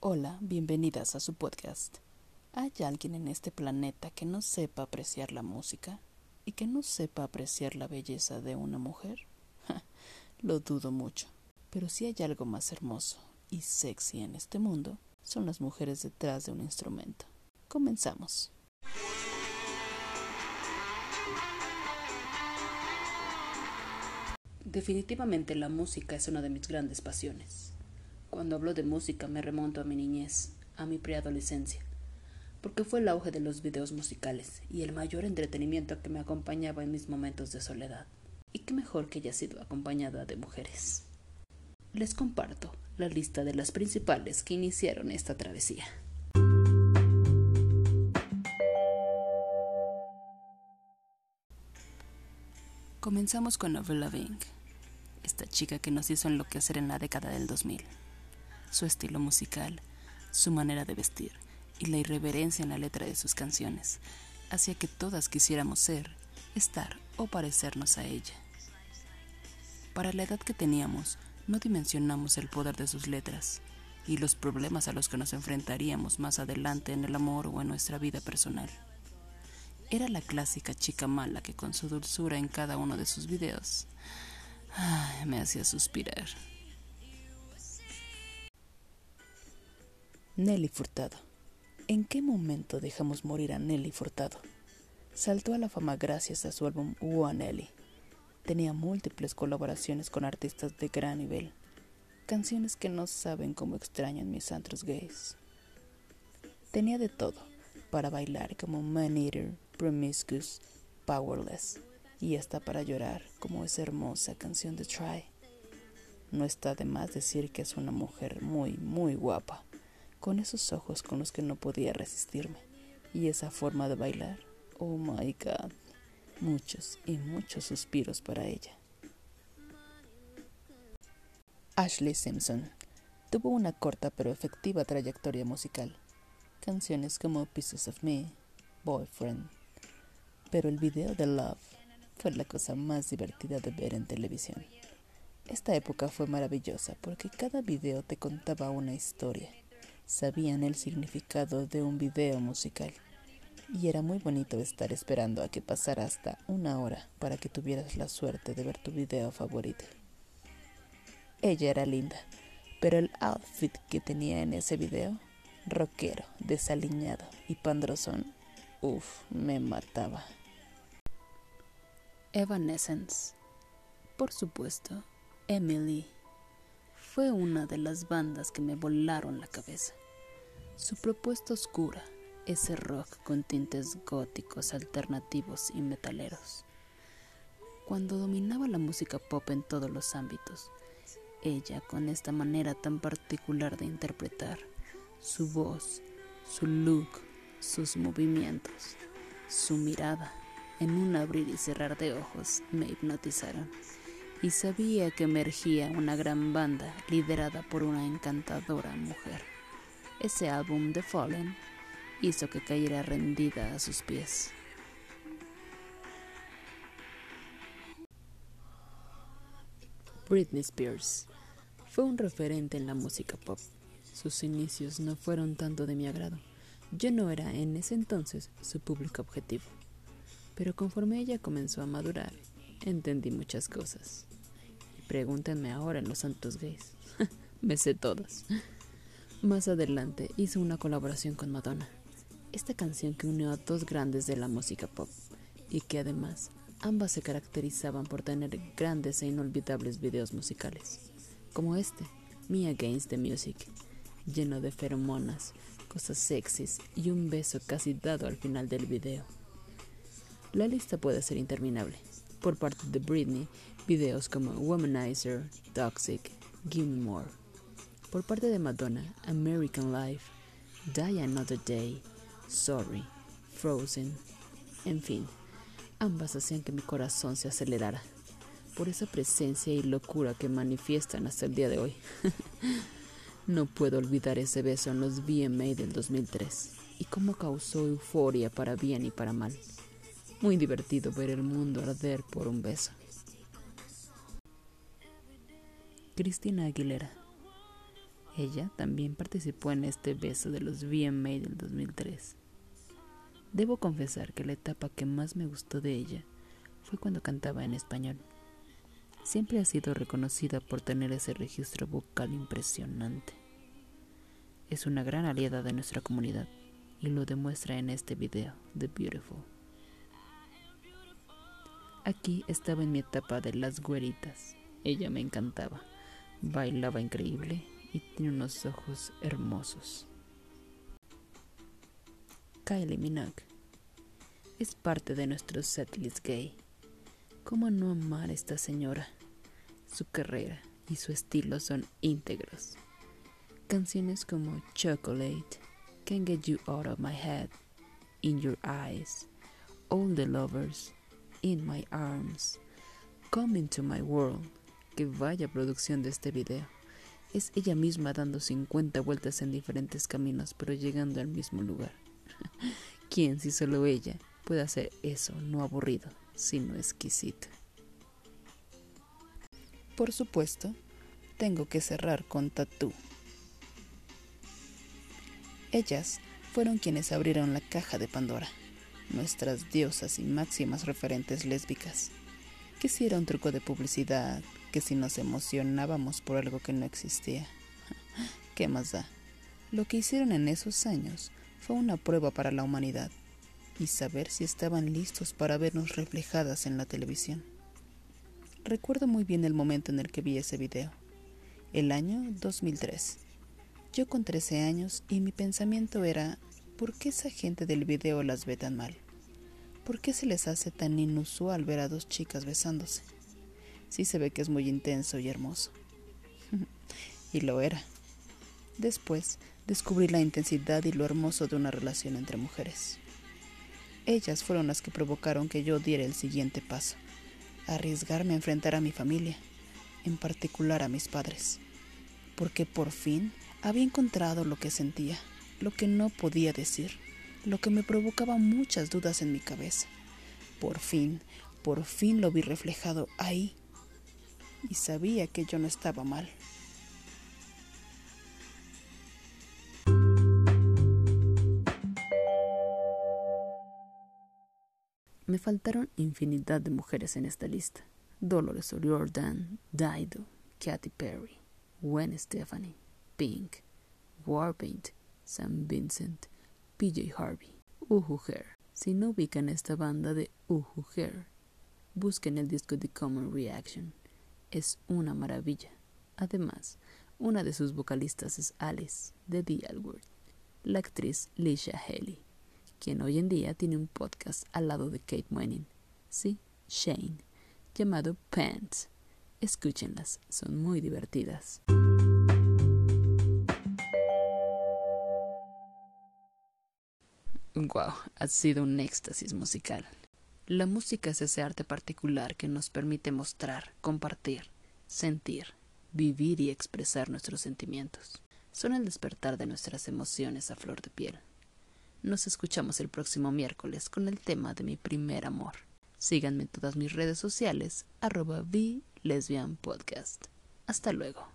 Hola, bienvenidas a su podcast. ¿Hay alguien en este planeta que no sepa apreciar la música y que no sepa apreciar la belleza de una mujer? Lo dudo mucho. Pero si hay algo más hermoso y sexy en este mundo, son las mujeres detrás de un instrumento. Comenzamos. Definitivamente la música es una de mis grandes pasiones. Cuando hablo de música me remonto a mi niñez, a mi preadolescencia, porque fue el auge de los videos musicales y el mayor entretenimiento que me acompañaba en mis momentos de soledad. Y qué mejor que haya sido acompañada de mujeres. Les comparto la lista de las principales que iniciaron esta travesía. Comenzamos con Avril Lavigne, esta chica que nos hizo enloquecer en la década del 2000 su estilo musical, su manera de vestir y la irreverencia en la letra de sus canciones hacía que todas quisiéramos ser, estar o parecernos a ella. Para la edad que teníamos, no dimensionamos el poder de sus letras y los problemas a los que nos enfrentaríamos más adelante en el amor o en nuestra vida personal. Era la clásica chica mala que con su dulzura en cada uno de sus videos me hacía suspirar. Nelly Furtado. ¿En qué momento dejamos morir a Nelly Furtado? Saltó a la fama gracias a su álbum Ua Nelly. Tenía múltiples colaboraciones con artistas de gran nivel. Canciones que no saben cómo extrañan mis antros gays. Tenía de todo para bailar como Man Eater, Promiscuous, Powerless y hasta para llorar como esa hermosa canción de Try. No está de más decir que es una mujer muy, muy guapa con esos ojos con los que no podía resistirme y esa forma de bailar. Oh my God, muchos y muchos suspiros para ella. Ashley Simpson tuvo una corta pero efectiva trayectoria musical. Canciones como Pieces of Me, Boyfriend. Pero el video de Love fue la cosa más divertida de ver en televisión. Esta época fue maravillosa porque cada video te contaba una historia sabían el significado de un video musical. Y era muy bonito estar esperando a que pasara hasta una hora para que tuvieras la suerte de ver tu video favorito. Ella era linda, pero el outfit que tenía en ese video, rockero, desaliñado y pandrosón, uff, me mataba. Evanescence. Por supuesto, Emily fue una de las bandas que me volaron la cabeza. Su propuesta oscura, ese rock con tintes góticos, alternativos y metaleros. Cuando dominaba la música pop en todos los ámbitos, ella con esta manera tan particular de interpretar, su voz, su look, sus movimientos, su mirada, en un abrir y cerrar de ojos me hipnotizaron y sabía que emergía una gran banda liderada por una encantadora mujer. Ese álbum The Fallen hizo que cayera rendida a sus pies. Britney Spears fue un referente en la música pop. Sus inicios no fueron tanto de mi agrado. Yo no era en ese entonces su público objetivo. Pero conforme ella comenzó a madurar, entendí muchas cosas. Pregúntenme ahora en los santos gays. Me sé todas. Más adelante hizo una colaboración con Madonna. Esta canción que unió a dos grandes de la música pop y que además ambas se caracterizaban por tener grandes e inolvidables videos musicales, como este, Me Against the Music, lleno de feromonas, cosas sexys y un beso casi dado al final del video. La lista puede ser interminable. Por parte de Britney videos como Womanizer, Toxic, Give Me More. Por parte de Madonna, American Life, Die Another Day, Sorry, Frozen, en fin, ambas hacían que mi corazón se acelerara por esa presencia y locura que manifiestan hasta el día de hoy. no puedo olvidar ese beso en los VMA del 2003 y cómo causó euforia para bien y para mal. Muy divertido ver el mundo arder por un beso. Cristina Aguilera. Ella también participó en este beso de los VMA del 2003. Debo confesar que la etapa que más me gustó de ella fue cuando cantaba en español. Siempre ha sido reconocida por tener ese registro vocal impresionante. Es una gran aliada de nuestra comunidad y lo demuestra en este video, The Beautiful. Aquí estaba en mi etapa de las güeritas. Ella me encantaba. Bailaba increíble y tiene unos ojos hermosos. Kylie Minogue es parte de nuestro setlist gay. ¿Cómo no amar a esta señora? Su carrera y su estilo son íntegros. Canciones como Chocolate, Can't Get You Out of My Head, In Your Eyes, All the Lovers, In My Arms, Come Into My World, que vaya producción de este video. Es ella misma dando 50 vueltas en diferentes caminos, pero llegando al mismo lugar. ¿Quién, si solo ella, puede hacer eso no aburrido, sino exquisito? Por supuesto, tengo que cerrar con Tatú. Ellas fueron quienes abrieron la caja de Pandora, nuestras diosas y máximas referentes lésbicas. Que si era un truco de publicidad, que si nos emocionábamos por algo que no existía. ¿Qué más da? Lo que hicieron en esos años fue una prueba para la humanidad y saber si estaban listos para vernos reflejadas en la televisión. Recuerdo muy bien el momento en el que vi ese video, el año 2003. Yo con 13 años y mi pensamiento era, ¿por qué esa gente del video las ve tan mal? ¿Por qué se les hace tan inusual ver a dos chicas besándose? Sí se ve que es muy intenso y hermoso. y lo era. Después descubrí la intensidad y lo hermoso de una relación entre mujeres. Ellas fueron las que provocaron que yo diera el siguiente paso, arriesgarme a enfrentar a mi familia, en particular a mis padres, porque por fin había encontrado lo que sentía, lo que no podía decir, lo que me provocaba muchas dudas en mi cabeza. Por fin, por fin lo vi reflejado ahí y sabía que yo no estaba mal. Me faltaron infinidad de mujeres en esta lista. Dolores O'Riordan, Dido, Katy Perry, Gwen Stefani, Pink, Warpaint, Sam Vincent, PJ Harvey, Uhu Hair. Si no ubican esta banda de Uhu busquen el disco de Common Reaction. Es una maravilla. Además, una de sus vocalistas es Alice, de The L la actriz Lisha Haley, quien hoy en día tiene un podcast al lado de Kate Manning, sí, Shane, llamado Pants. Escúchenlas, son muy divertidas. Wow, ha sido un éxtasis musical. La música es ese arte particular que nos permite mostrar, compartir, sentir, vivir y expresar nuestros sentimientos. Son el despertar de nuestras emociones a flor de piel. Nos escuchamos el próximo miércoles con el tema de mi primer amor. Síganme en todas mis redes sociales, arroba Podcast. Hasta luego.